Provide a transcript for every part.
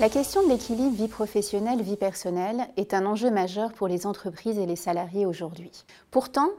La question de l'équilibre vie professionnelle-vie personnelle est un enjeu majeur pour les entreprises et les salariés aujourd'hui. Pourtant,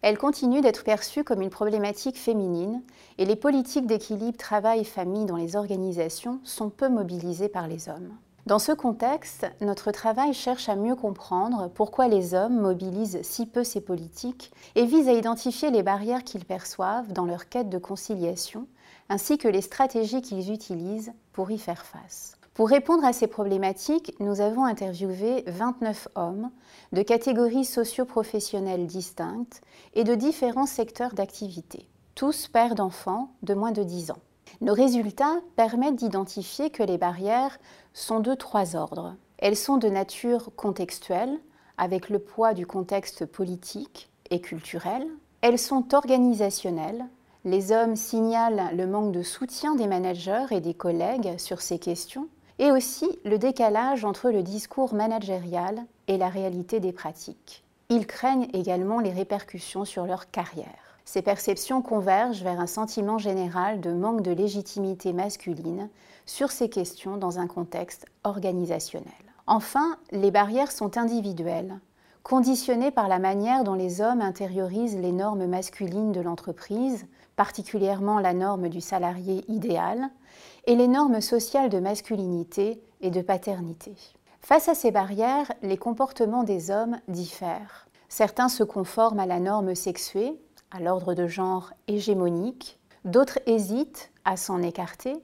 elle continue d'être perçue comme une problématique féminine et les politiques d'équilibre travail-famille dans les organisations sont peu mobilisées par les hommes. Dans ce contexte, notre travail cherche à mieux comprendre pourquoi les hommes mobilisent si peu ces politiques et vise à identifier les barrières qu'ils perçoivent dans leur quête de conciliation, ainsi que les stratégies qu'ils utilisent pour y faire face. Pour répondre à ces problématiques, nous avons interviewé 29 hommes de catégories socio-professionnelles distinctes et de différents secteurs d'activité, tous pères d'enfants de moins de 10 ans. Nos résultats permettent d'identifier que les barrières sont de trois ordres. Elles sont de nature contextuelle, avec le poids du contexte politique et culturel. Elles sont organisationnelles. Les hommes signalent le manque de soutien des managers et des collègues sur ces questions et aussi le décalage entre le discours managérial et la réalité des pratiques. Ils craignent également les répercussions sur leur carrière. Ces perceptions convergent vers un sentiment général de manque de légitimité masculine sur ces questions dans un contexte organisationnel. Enfin, les barrières sont individuelles, conditionnées par la manière dont les hommes intériorisent les normes masculines de l'entreprise, particulièrement la norme du salarié idéal, et les normes sociales de masculinité et de paternité. Face à ces barrières, les comportements des hommes diffèrent. Certains se conforment à la norme sexuée, à l'ordre de genre hégémonique, d'autres hésitent à s'en écarter,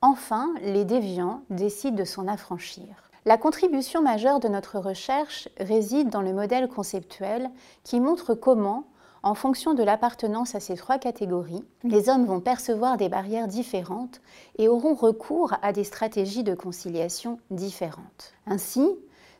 enfin les déviants décident de s'en affranchir. La contribution majeure de notre recherche réside dans le modèle conceptuel qui montre comment, en fonction de l'appartenance à ces trois catégories, les hommes vont percevoir des barrières différentes et auront recours à des stratégies de conciliation différentes. Ainsi,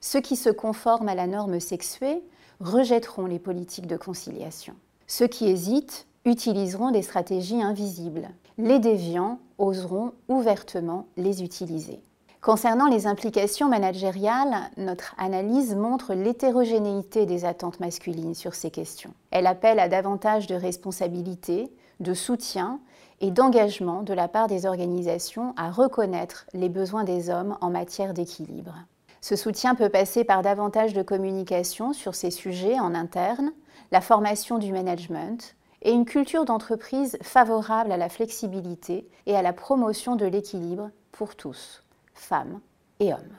ceux qui se conforment à la norme sexuée rejetteront les politiques de conciliation. Ceux qui hésitent utiliseront des stratégies invisibles. Les déviants oseront ouvertement les utiliser. Concernant les implications managériales, notre analyse montre l'hétérogénéité des attentes masculines sur ces questions. Elle appelle à davantage de responsabilité, de soutien et d'engagement de la part des organisations à reconnaître les besoins des hommes en matière d'équilibre. Ce soutien peut passer par davantage de communication sur ces sujets en interne, la formation du management et une culture d'entreprise favorable à la flexibilité et à la promotion de l'équilibre pour tous femmes et hommes.